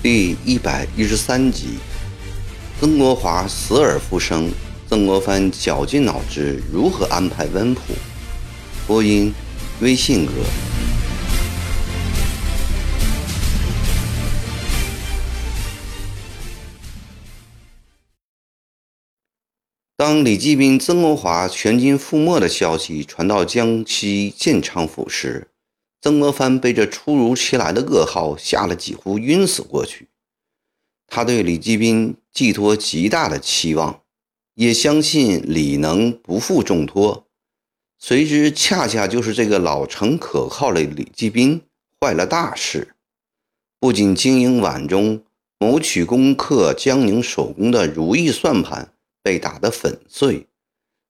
第一百一十三集，曾国华死而复生，曾国藩绞尽脑汁如何安排温普。播音：微信哥。当李继斌、曾国华全军覆没的消息传到江西建昌府时，曾国藩被这突如其来的噩耗吓得几乎晕死过去。他对李继斌寄托极大的期望，也相信李能不负重托。谁知恰恰就是这个老成可靠的李继斌坏了大事，不仅经营晚钟、谋取攻克江宁首功的如意算盘。被打得粉碎，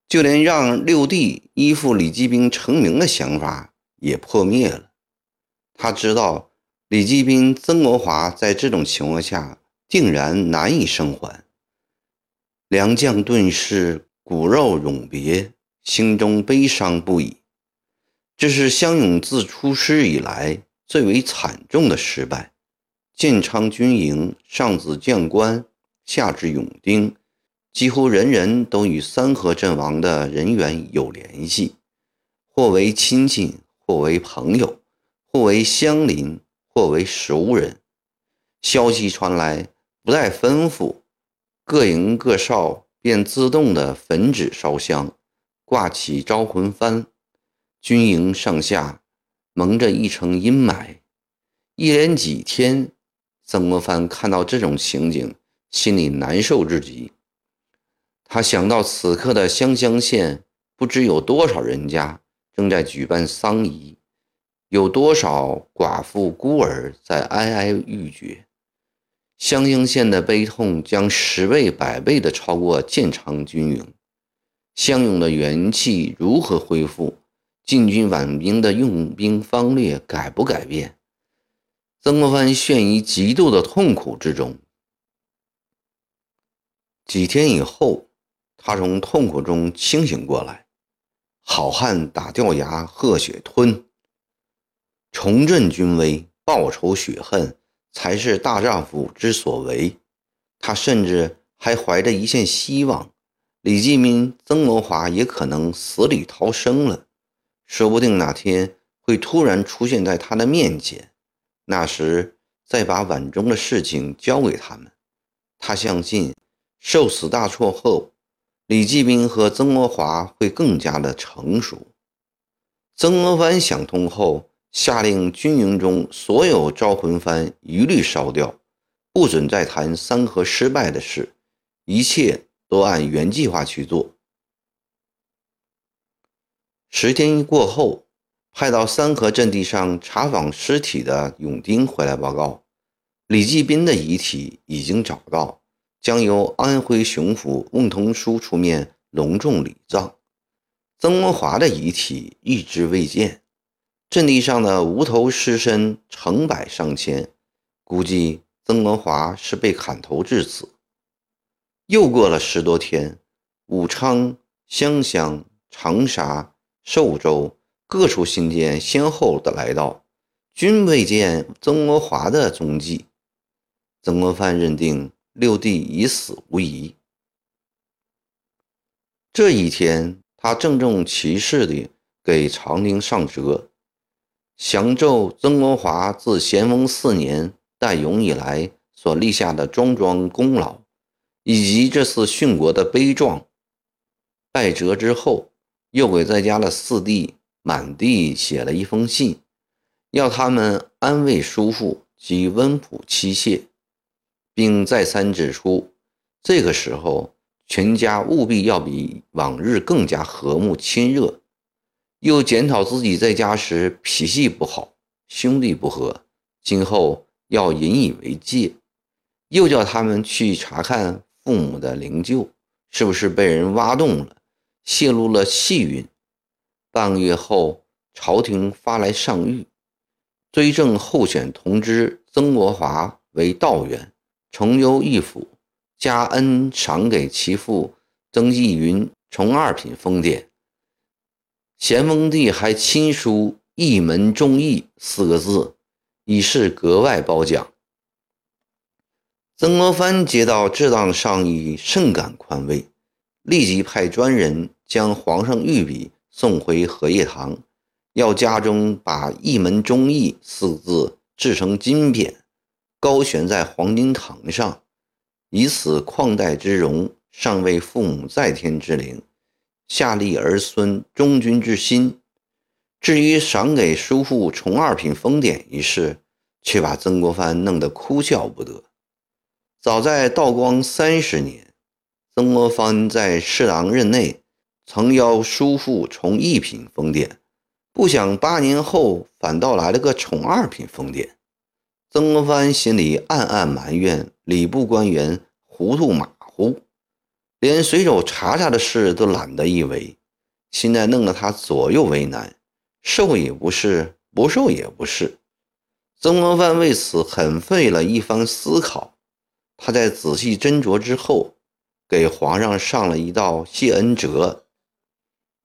就连让六弟依附李继斌成名的想法也破灭了。他知道李继斌、曾国华在这种情况下定然难以生还，良将顿时骨肉永别，心中悲伤不已。这是湘勇自出师以来最为惨重的失败。建昌军营上至将官，下至勇丁。几乎人人都与三河阵亡的人员有联系，或为亲戚，或为朋友，或为乡邻，或为熟人。消息传来，不待吩咐，各营各哨便自动的焚纸烧香，挂起招魂幡。军营上下蒙着一层阴霾。一连几天，曾国藩看到这种情景，心里难受至极。他想到此刻的湘乡县，不知有多少人家正在举办丧仪，有多少寡妇孤儿在哀哀欲绝。湘乡县的悲痛将十倍、百倍的超过建昌军营。湘勇的元气如何恢复？晋军挽兵的用兵方略改不改变？曾国藩陷于极度的痛苦之中。几天以后。他从痛苦中清醒过来，好汉打掉牙，喝血吞，重振军威，报仇雪恨，才是大丈夫之所为。他甚至还怀着一线希望，李继民、曾国华也可能死里逃生了，说不定哪天会突然出现在他的面前，那时再把碗中的事情交给他们。他相信，受此大错后。李继斌和曾国华会更加的成熟。曾国藩想通后，下令军营中所有招魂幡一律烧掉，不准再谈三河失败的事，一切都按原计划去做。十天过后，派到三河阵地上查访尸体的勇丁回来报告，李继斌的遗体已经找到。将由安徽巡抚孟同书出面隆重礼葬，曾国华的遗体一直未见。阵地上的无头尸身成百上千，估计曾国华是被砍头致死。又过了十多天，武昌、湘乡、长沙、寿州各处信件先后的来到，均未见曾国华的踪迹。曾国藩认定。六弟已死无疑。这一天，他郑重其事地给长宁上折，详奏曾国华自咸丰四年代勇以来所立下的桩桩功劳，以及这次殉国的悲壮。拜折之后，又给在家的四弟满地写了一封信，要他们安慰叔父及温普妻妾。并再三指出，这个时候全家务必要比往日更加和睦亲热。又检讨自己在家时脾气不好，兄弟不和，今后要引以为戒。又叫他们去查看父母的灵柩是不是被人挖动了，泄露了气运。半个月后，朝廷发来上谕，追赠候选同知曾国华为道员。重优一府，加恩赏给其父曾纪云从二品封典。咸丰帝还亲书“一门忠义”四个字，以示格外褒奖。曾国藩接到这档上谕，甚感宽慰，立即派专人将皇上御笔送回荷叶堂，要家中把“一门忠义”四字制成金匾，高悬在黄金堂上，以此旷代之荣，上为父母在天之灵，下立儿孙忠君之心。至于赏给叔父从二品封典一事，却把曾国藩弄得哭笑不得。早在道光三十年，曾国藩在侍郎任内，曾邀叔父从一品封典，不想八年后反倒来了个从二品封典。曾国藩心里暗暗埋怨礼部官员糊涂马虎，连随手查查的事都懒得一为，现在弄得他左右为难，受也不是，不受也不是。曾国藩为此很费了一番思考。他在仔细斟酌之后，给皇上上了一道谢恩折，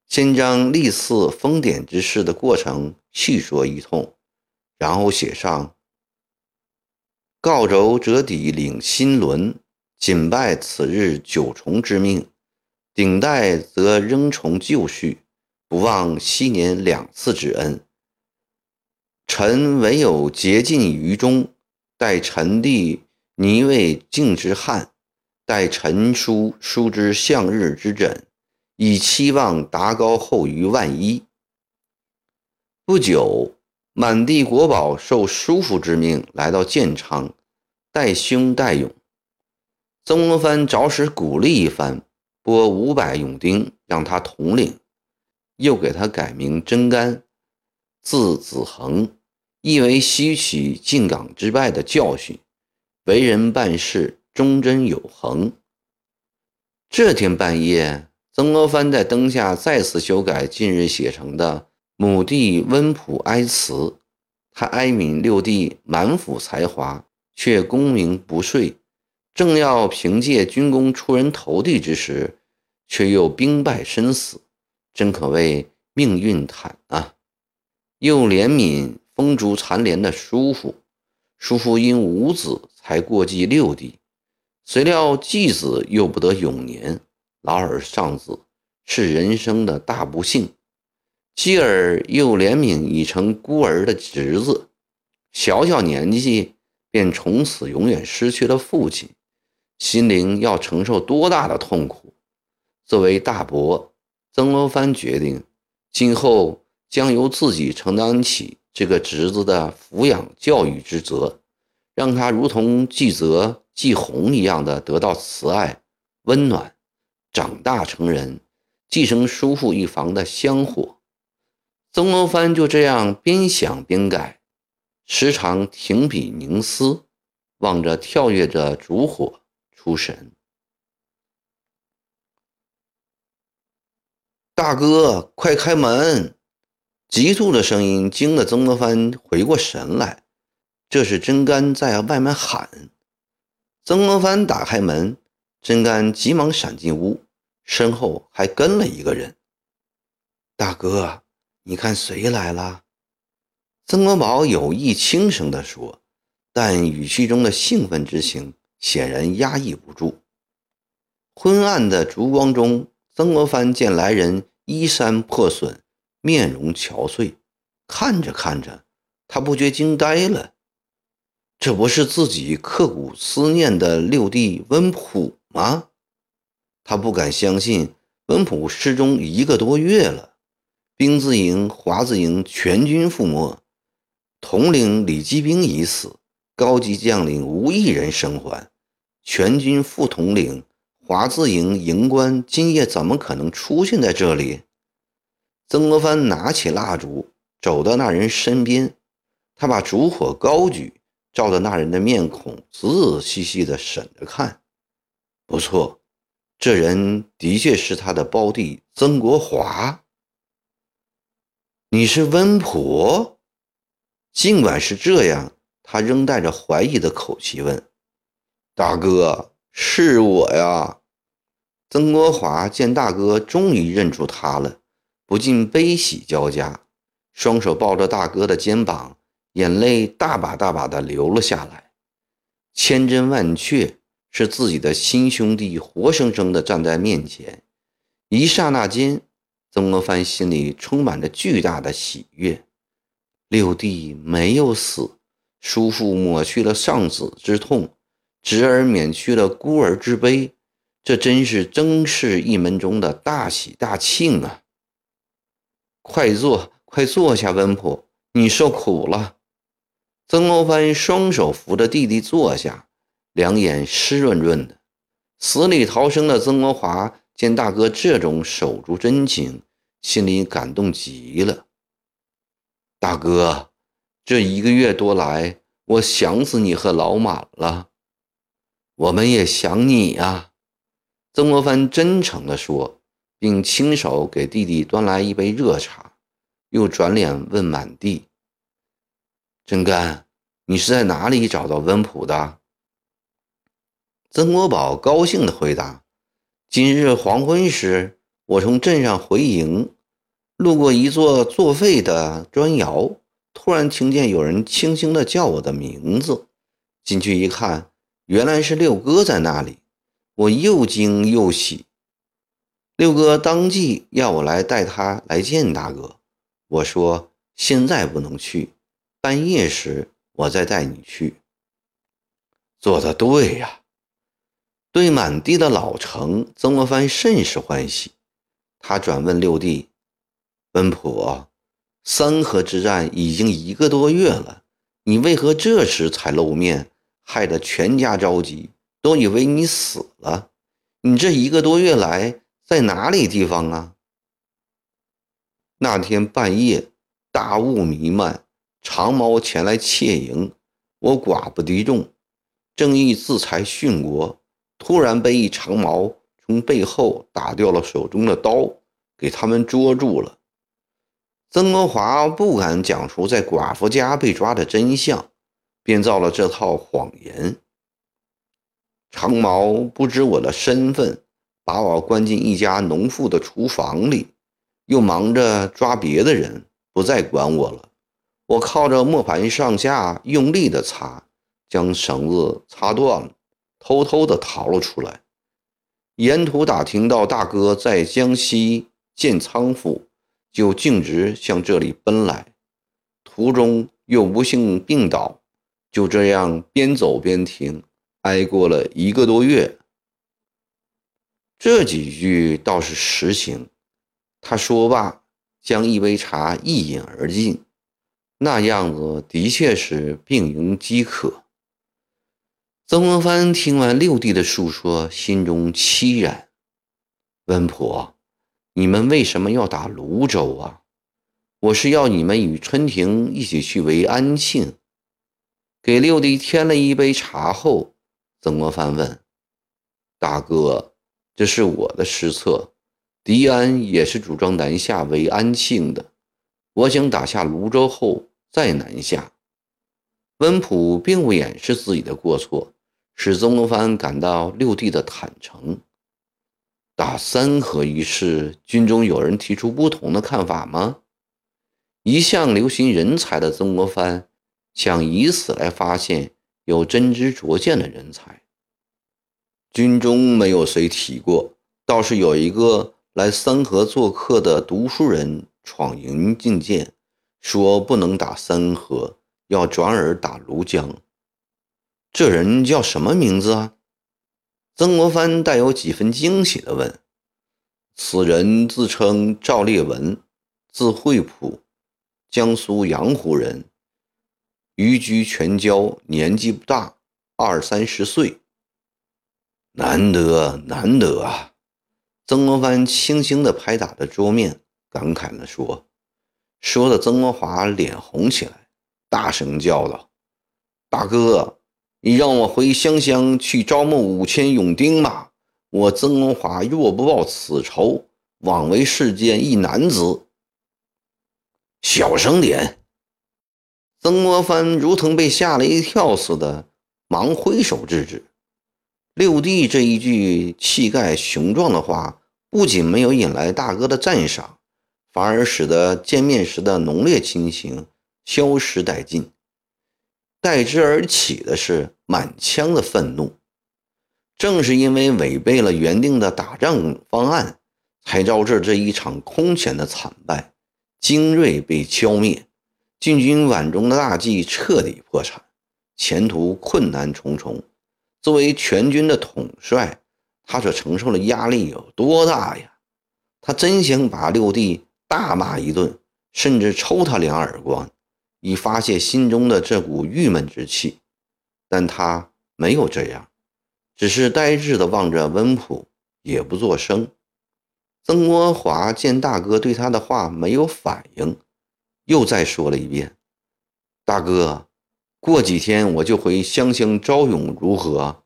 先将历次封典之事的过程细说一通，然后写上：“告轴折底领新轮，谨拜此日九重之命。顶戴则仍从旧序，不忘昔年两次之恩。臣唯有竭尽于忠，待臣弟。”拟为敬之汉，待臣叔叔之向日之枕，以期望达高后于万一。不久，满地国宝受叔父之命来到建昌，带兄带勇。曾国藩着实鼓励一番，拨五百勇丁让他统领，又给他改名真干，字子恒，意为吸取靖港之败的教训。为人办事忠贞有恒。这天半夜，曾国藩在灯下再次修改近日写成的母弟温普哀辞。他哀悯六弟满腹才华，却功名不遂；正要凭借军功出人头地之时，却又兵败身死，真可谓命运惨啊！又怜悯风烛残年的叔父，叔父因无子。才过继六弟，谁料继子又不得永年，老而丧子，是人生的大不幸。继而又怜悯已成孤儿的侄子，小小年纪便从此永远失去了父亲，心灵要承受多大的痛苦？作为大伯，曾国藩决定，今后将由自己承担起这个侄子的抚养教育之责。让他如同季泽、季红一样的得到慈爱、温暖，长大成人，继承叔父一房的香火。曾国藩就这样边想边改，时常停笔凝思，望着跳跃着烛火出神。大哥，快开门！急促的声音惊得曾国藩回过神来。这是真干在外面喊。曾国藩打开门，真干急忙闪进屋，身后还跟了一个人。大哥，你看谁来了？曾国宝有意轻声地说，但语气中的兴奋之情显然压抑不住。昏暗的烛光中，曾国藩见来人衣衫破损，面容憔悴，看着看着，他不觉惊呆了。这不是自己刻骨思念的六弟温普吗？他不敢相信，温普失踪一个多月了，兵字营、华字营全军覆没，统领李继兵已死，高级将领无一人生还，全军副统领华字营营官今夜怎么可能出现在这里？曾国藩拿起蜡烛，走到那人身边，他把烛火高举。照着那人的面孔，仔仔细细地审着看。不错，这人的确是他的胞弟曾国华。你是温普？尽管是这样，他仍带着怀疑的口气问：“大哥，是我呀。”曾国华见大哥终于认出他了，不禁悲喜交加，双手抱着大哥的肩膀，眼泪大把大把的流了下来。千真万确是自己的亲兄弟活生生的站在面前，一刹那间，曾国藩心里充满着巨大的喜悦。六弟没有死，叔父抹去了丧子之痛，侄儿免去了孤儿之悲。这真是曾氏一门中的大喜大庆啊！快坐，快坐下，温普，你受苦了。曾国藩双手扶着弟弟坐下，两眼湿润润的。死里逃生的曾国华见大哥这种守足真情，心里感动极了。大哥，这一个月多来，我想死你和老满了，我们也想你呀。曾国藩真诚地说，并亲手给弟弟端来一杯热茶，又转脸问满地：“真干，你是在哪里找到温普的？”曾国宝高兴地回答：“今日黄昏时，我从镇上回营，路过一座作废的砖窑，突然听见有人轻轻地叫我的名字，进去一看，原来是六哥在那里。”我又惊又喜，六哥当即要我来带他来见大哥。我说现在不能去，半夜时我再带你去。做的对呀！对满地的老城，曾国藩甚是欢喜。他转问六弟：“温普，三河之战已经一个多月了，你为何这时才露面，害得全家着急？”都以为你死了，你这一个多月来在哪里地方啊？那天半夜，大雾弥漫，长毛前来窃营，我寡不敌众，正欲自裁殉国，突然被一长矛从背后打掉了手中的刀，给他们捉住了。曾国华不敢讲出在寡妇家被抓的真相，编造了这套谎言。长毛不知我的身份，把我关进一家农妇的厨房里，又忙着抓别的人，不再管我了。我靠着磨盘上下用力的擦，将绳子擦断了，偷偷的逃了出来。沿途打听到大哥在江西建仓府，就径直向这里奔来。途中又不幸病倒，就这样边走边停。挨过了一个多月，这几句倒是实情。他说罢，将一杯茶一饮而尽，那样子的确是病营饥渴。曾国藩听完六弟的述说，心中凄然。温婆，你们为什么要打泸州啊？我是要你们与春亭一起去为安庆。给六弟添了一杯茶后。曾国藩问：“大哥，这是我的失策。狄安也是主张南下为安庆的。我想打下泸州后再南下。”温普并不掩饰自己的过错，使曾国藩感到六弟的坦诚。打三河一事，军中有人提出不同的看法吗？一向留心人才的曾国藩，想以此来发现。有真知灼见的人才，军中没有谁提过，倒是有一个来三河做客的读书人闯营进谏，说不能打三河，要转而打庐江。这人叫什么名字啊？曾国藩带有几分惊喜地问：“此人自称赵烈文，字惠普，江苏阳湖人。”寓居全椒，年纪不大，二三十岁。难得，难得啊！曾国藩轻轻地拍打着桌面，感慨地说：“说的曾国华脸红起来，大声叫道：‘大哥，你让我回湘乡去招募五千勇丁吧！我曾国华若不报此仇，枉为世间一男子。’小声点。”曾国藩如同被吓了一跳似的，忙挥手制止。六弟这一句气概雄壮的话，不仅没有引来大哥的赞赏，反而使得见面时的浓烈亲情消失殆尽，代之而起的是满腔的愤怒。正是因为违背了原定的打仗方案，才招致这一场空前的惨败，精锐被消灭，晋军皖中的大计彻底破产，前途困难重重。作为全军的统帅，他所承受的压力有多大呀？他真想把六弟大骂一顿，甚至抽他两耳光，以发泄心中的这股郁闷之气，但他没有这样。只是呆滞地望着温普，也不作声。曾国华见大哥对他的话没有反应，又再说了一遍：“大哥，过几天我就回湘乡招勇，如何？”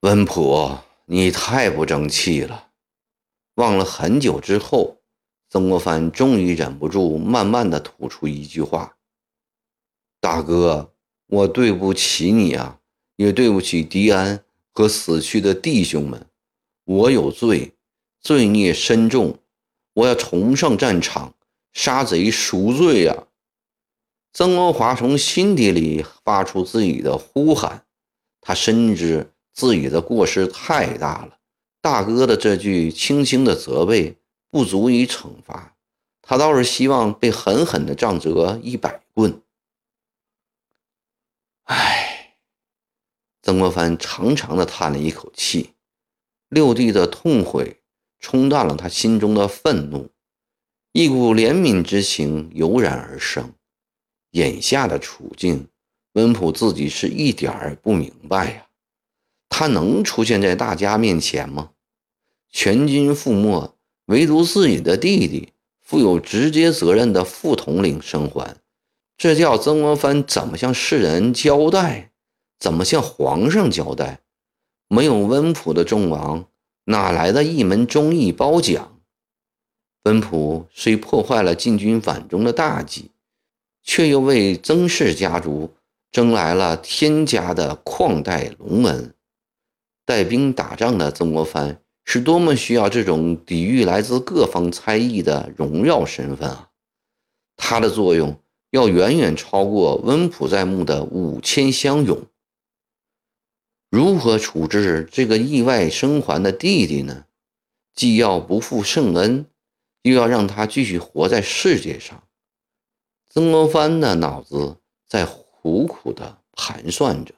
温普，你太不争气了。望了很久之后，曾国藩终于忍不住，慢慢地吐出一句话：“大哥。”我对不起你啊，也对不起迪安和死去的弟兄们。我有罪，罪孽深重，我要重上战场，杀贼赎罪呀！曾国华从心底里发出自己的呼喊，他深知自己的过失太大了，大哥的这句轻轻的责备不足以惩罚他，倒是希望被狠狠的杖责一百棍。唉，曾国藩长长的叹了一口气，六弟的痛悔冲淡了他心中的愤怒，一股怜悯之情油然而生。眼下的处境，温普自己是一点儿不明白呀。他能出现在大家面前吗？全军覆没，唯独自己的弟弟负有直接责任的副统领生还。这叫曾国藩怎么向世人交代？怎么向皇上交代？没有温普的众王，哪来的一门忠义褒奖？温普虽破坏了禁军反中的大计，却又为曾氏家族争来了天家的旷代龙恩。带兵打仗的曾国藩是多么需要这种抵御来自各方猜疑的荣耀身份啊！他的作用。要远远超过温普在墓的五千乡勇。如何处置这个意外生还的弟弟呢？既要不负圣恩，又要让他继续活在世界上。曾国藩的脑子在苦苦的盘算着。